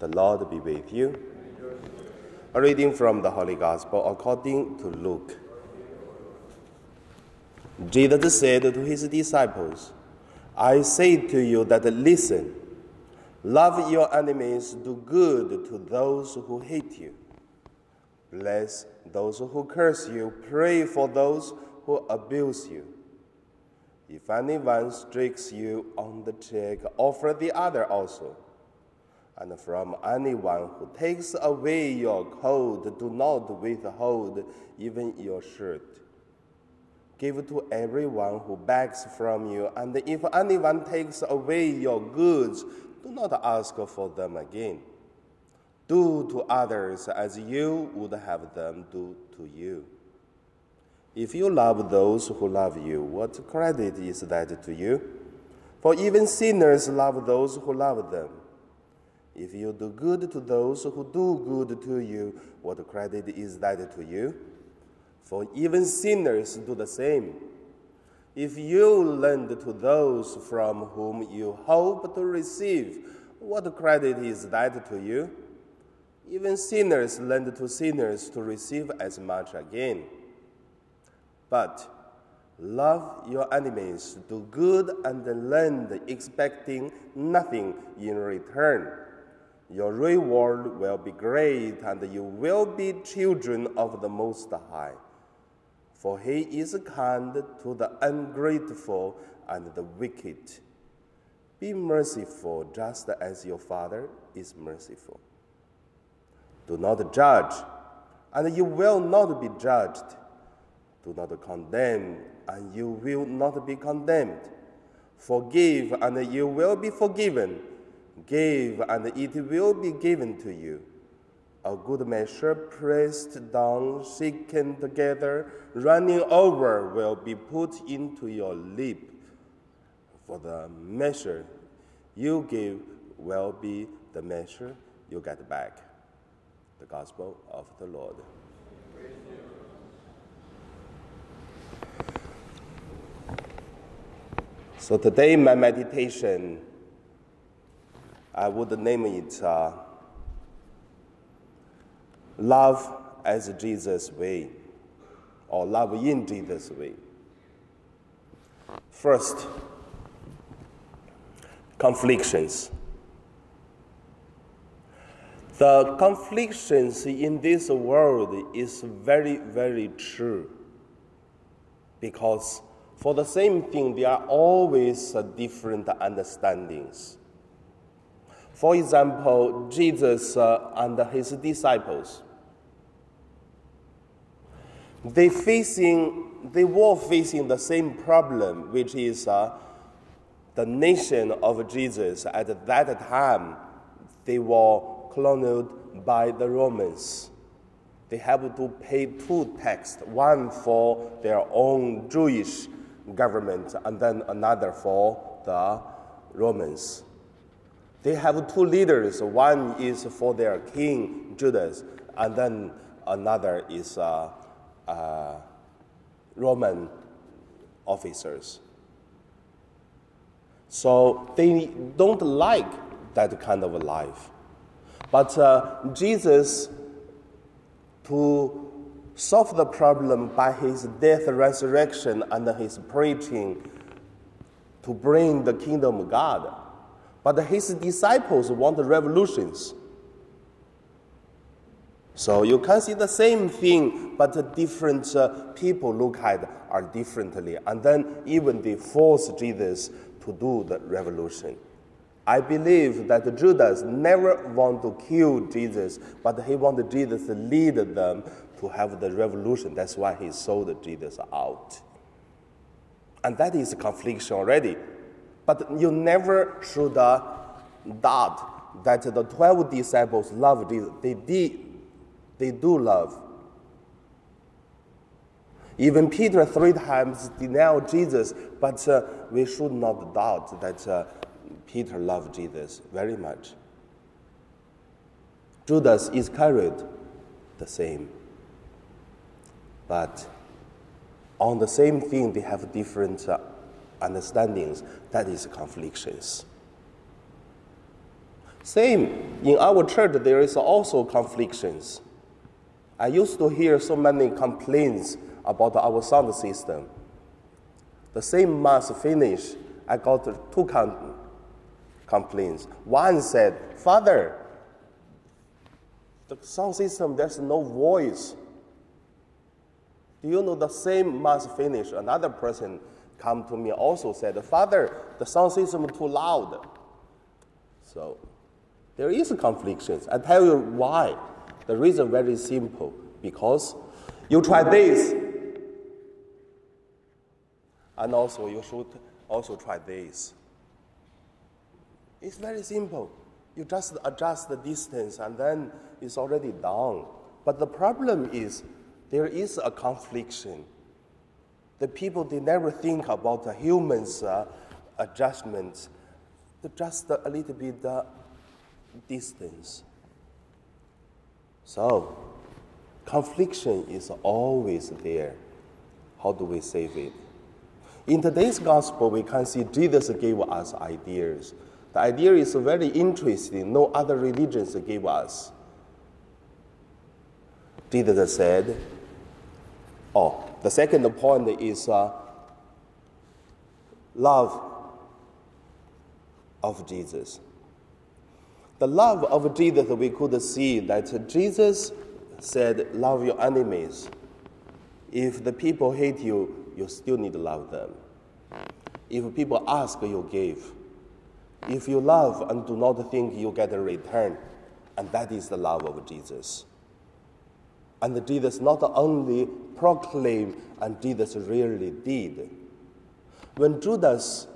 The Lord be with you. A reading from the Holy Gospel according to Luke. Jesus said to his disciples, I say to you that listen, love your enemies, do good to those who hate you, bless those who curse you, pray for those who abuse you. If anyone strikes you on the cheek, offer the other also. And from anyone who takes away your coat, do not withhold even your shirt. Give to everyone who begs from you, and if anyone takes away your goods, do not ask for them again. Do to others as you would have them do to you. If you love those who love you, what credit is that to you? For even sinners love those who love them. If you do good to those who do good to you, what credit is that to you? For even sinners do the same. If you lend to those from whom you hope to receive, what credit is that to you? Even sinners lend to sinners to receive as much again. But love your enemies, do good and lend, expecting nothing in return. Your reward will be great, and you will be children of the Most High. For he is kind to the ungrateful and the wicked. Be merciful just as your Father is merciful. Do not judge, and you will not be judged. Do not condemn, and you will not be condemned. Forgive, and you will be forgiven. Give, and it will be given to you. A good measure pressed down, shaken together, running over will be put into your lap. For the measure you give will be the measure you get back. The Gospel of the Lord. So today, my meditation, I would name it uh, Love as Jesus' Way, or Love in Jesus' Way. First, conflictions. The conflictions in this world is very, very true because for the same thing, there are always different understandings. For example, Jesus uh, and his disciples, they facing, they were facing the same problem, which is uh, the nation of Jesus at that time, they were colonized by the Romans. They have to pay two taxes, one for their own Jewish government and then another for the Romans. They have two leaders. One is for their king, Judas, and then another is uh, uh, Roman officers. So they don't like that kind of life. But uh, Jesus, to solve the problem by his death, resurrection, and his preaching to bring the kingdom of God. But his disciples want revolutions. So you can see the same thing, but different uh, people look at are differently. And then even they force Jesus to do the revolution. I believe that the Judas never want to kill Jesus, but he wanted Jesus to lead them to have the revolution. That's why he sold Jesus out. And that is a confliction already. But you never should uh, doubt that the 12 disciples love Jesus. They did. They do love. Even Peter three times denied Jesus, but uh, we should not doubt that uh, Peter loved Jesus very much. Judas is carried the same. But on the same thing, they have different uh, understandings. That is conflictions. Same. in our church, there is also conflictions. I used to hear so many complaints about our sound system. The same month finish, I got two com- complaints. One said, Father, the sound system, there's no voice. Do you know the same month finish? Another person come to me also said, Father, the sound system too loud. So there is conflictions. I tell you why. The reason very simple. Because you try this, and also you should also try this. It's very simple. You just adjust the distance and then it's already done. But the problem is there is a confliction. The people they never think about the humans' uh, adjustments, just a little bit uh, distance. So, confliction is always there. How do we save it? In today's gospel, we can see Jesus gave us ideas. The idea is very interesting. No other religions gave us. Jesus said, oh, the second point is uh, love of Jesus. The love of Jesus, we could see that Jesus said, Love your enemies. If the people hate you, you still need to love them. If people ask, you give. If you love and do not think you get a return, and that is the love of Jesus. And Jesus not only proclaimed, and Jesus really did. When Judas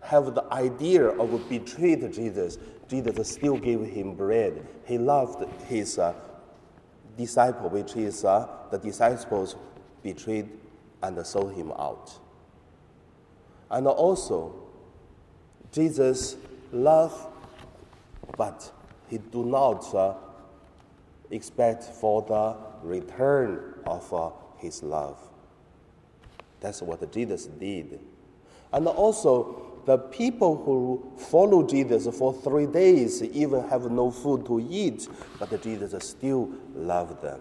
have the idea of betrayed Jesus, Jesus still gave him bread. He loved his uh, disciple, which is uh, the disciples betrayed and sold him out. And also, Jesus loved, but he do not uh, expect for the return of uh, his love. That's what Jesus did. And also, the people who follow Jesus for three days even have no food to eat, but Jesus still loved them.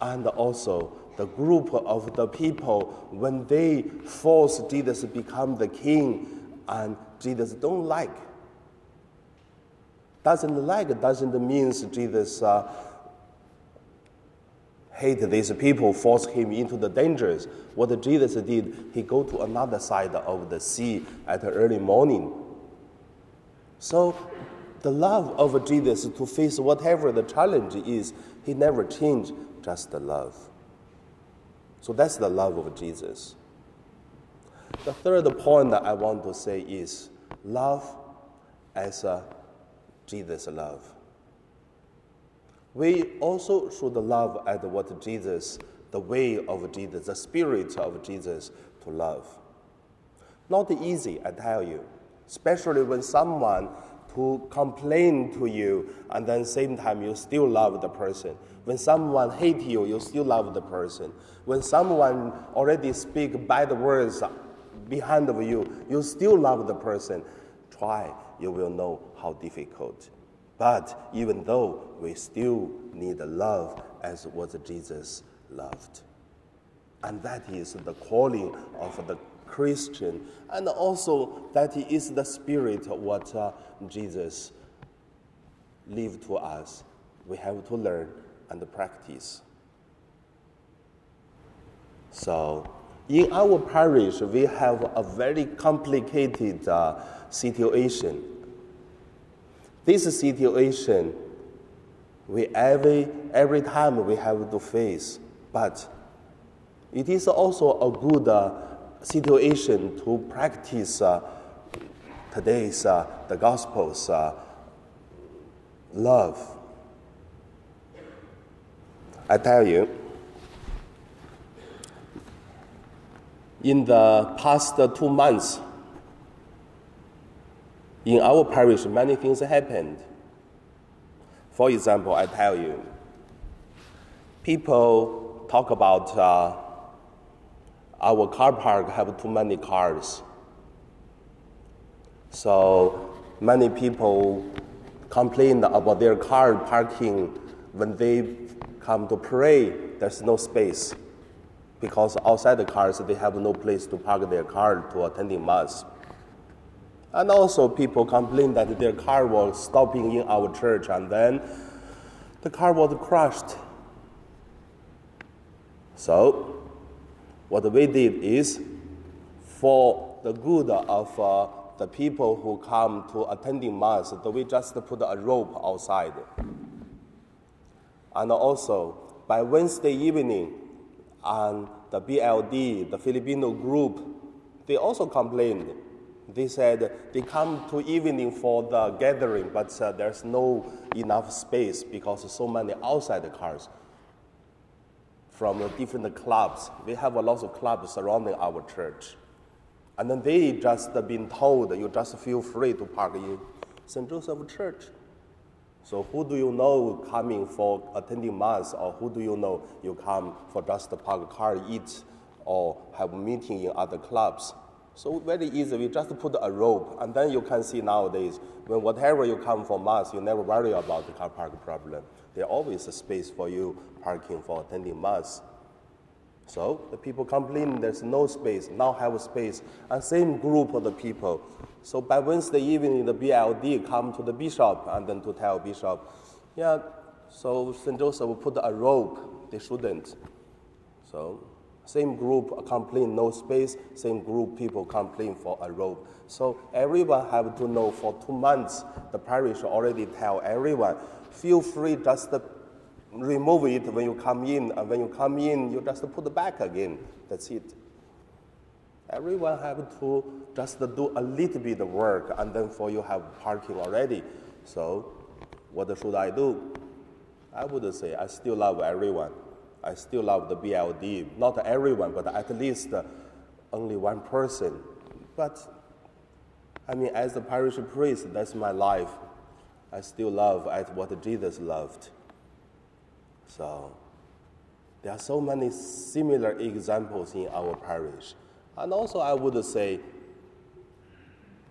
And also, the group of the people, when they force Jesus to become the king, and Jesus don't like. Doesn't like doesn't mean Jesus uh, hate these people, force him into the dangers. What Jesus did, he go to another side of the sea at early morning. So the love of Jesus to face whatever the challenge is, he never changed, just the love. So that's the love of Jesus. The third point that I want to say is love as a Jesus love we also should love at what Jesus, the way of Jesus, the spirit of Jesus to love. Not easy, I tell you, especially when someone to complain to you and then same time you still love the person. When someone hate you, you still love the person. When someone already speak bad words behind of you, you still love the person. Try, you will know how difficult but even though we still need love as what Jesus loved. And that is the calling of the Christian, and also that is the spirit of what uh, Jesus lived to us. We have to learn and practice. So, in our parish, we have a very complicated uh, situation this situation, we every, every time we have to face, but it is also a good uh, situation to practice uh, today's uh, the gospel's uh, love. I tell you, in the past two months, in our parish, many things happened. For example, I tell you, people talk about uh, our car park have too many cars. So many people complain about their car parking when they come to pray, there's no space because outside the cars they have no place to park their car to attending mass. And also people complain that their car was stopping in our church and then the car was crushed. So what we did is for the good of uh, the people who come to attending mass, we just put a rope outside. And also, by Wednesday evening, and the BLD, the Filipino group, they also complained. They said they come to evening for the gathering, but uh, there's no enough space because so many outside cars from different clubs. We have a lot of clubs surrounding our church. And then they just been told you just feel free to park in St. Joseph Church. So who do you know coming for attending mass, or who do you know you come for just park a car, eat, or have meeting in other clubs? So very easy, we just put a rope, and then you can see nowadays, when whatever you come for mass, you never worry about the car park problem. There's always a space for you parking for attending mass. So the people complain there's no space, now have a space, and same group of the people. So by Wednesday evening, the BLD come to the bishop and then to tell bishop, yeah, so St. Joseph will put a rope, they shouldn't. So same group complain no space, same group people complain for a rope. So everyone have to know for two months, the parish already tell everyone, feel free just remove it when you come in, and when you come in, you just put it back again. That's it. Everyone have to just do a little bit of work, and then for you have parking already. So, what should I do? I would say I still love everyone. I still love the BLD. Not everyone, but at least uh, only one person. But I mean, as a parish priest, that's my life. I still love at what Jesus loved. So there are so many similar examples in our parish. And also, I would say,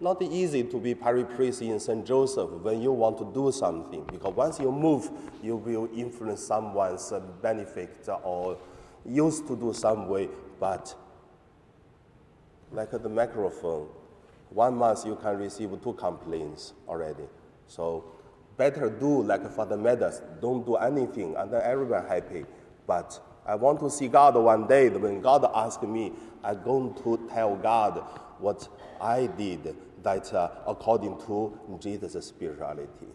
not easy to be parish priest in St. Joseph when you want to do something, because once you move, you will influence someone's benefit or used to do some way, but like the microphone, one month you can receive two complaints already. So better do like Father Meadows, don't do anything, and then everyone happy. But I want to see God one day. When God asks me, I'm going to tell God what I did that uh, according to Jesus' spirituality.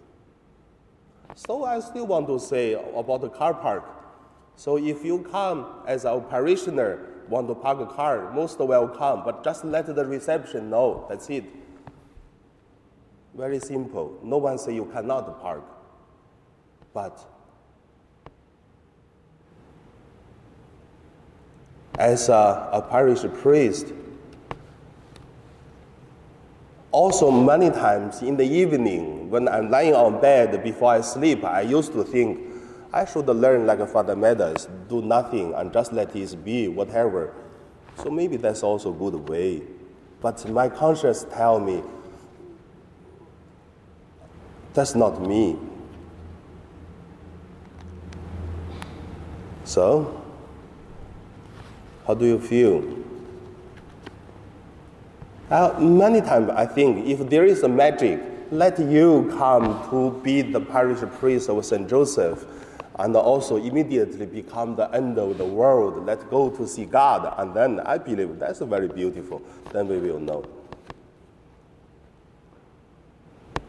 So I still want to say about the car park. So if you come as a parishioner, want to park a car, most welcome, but just let the reception know. That's it. Very simple. No one say you cannot park. But as a, a parish priest, also many times in the evening when I'm lying on bed before I sleep, I used to think I should learn like Father Meadows, do nothing and just let it be, whatever. So maybe that's also a good way. But my conscience tell me that's not me. So, how do you feel? Uh, many times I think if there is a magic, let you come to be the parish priest of St. Joseph and also immediately become the end of the world. Let go to see God. And then I believe that's very beautiful. Then we will know.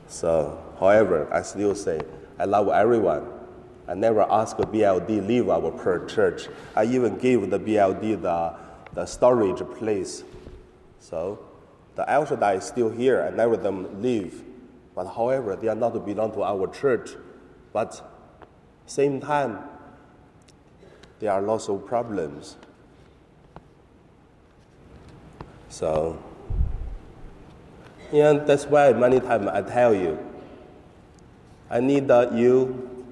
So, however, I still say I love everyone. I never ask BLD leave our church. I even give the BLD the, the storage place. So, the El Shaddai is still here. I never them leave. But however, they are not belong to our church. But same time, there are lots of problems. So and that's why many times I tell you, I need uh, you,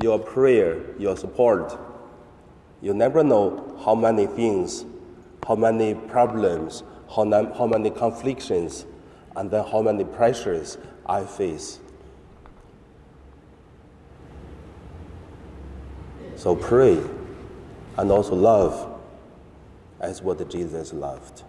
your prayer, your support. You never know how many things, how many problems, how, how many conflicts and then how many pressures I face. So pray and also love as what Jesus loved.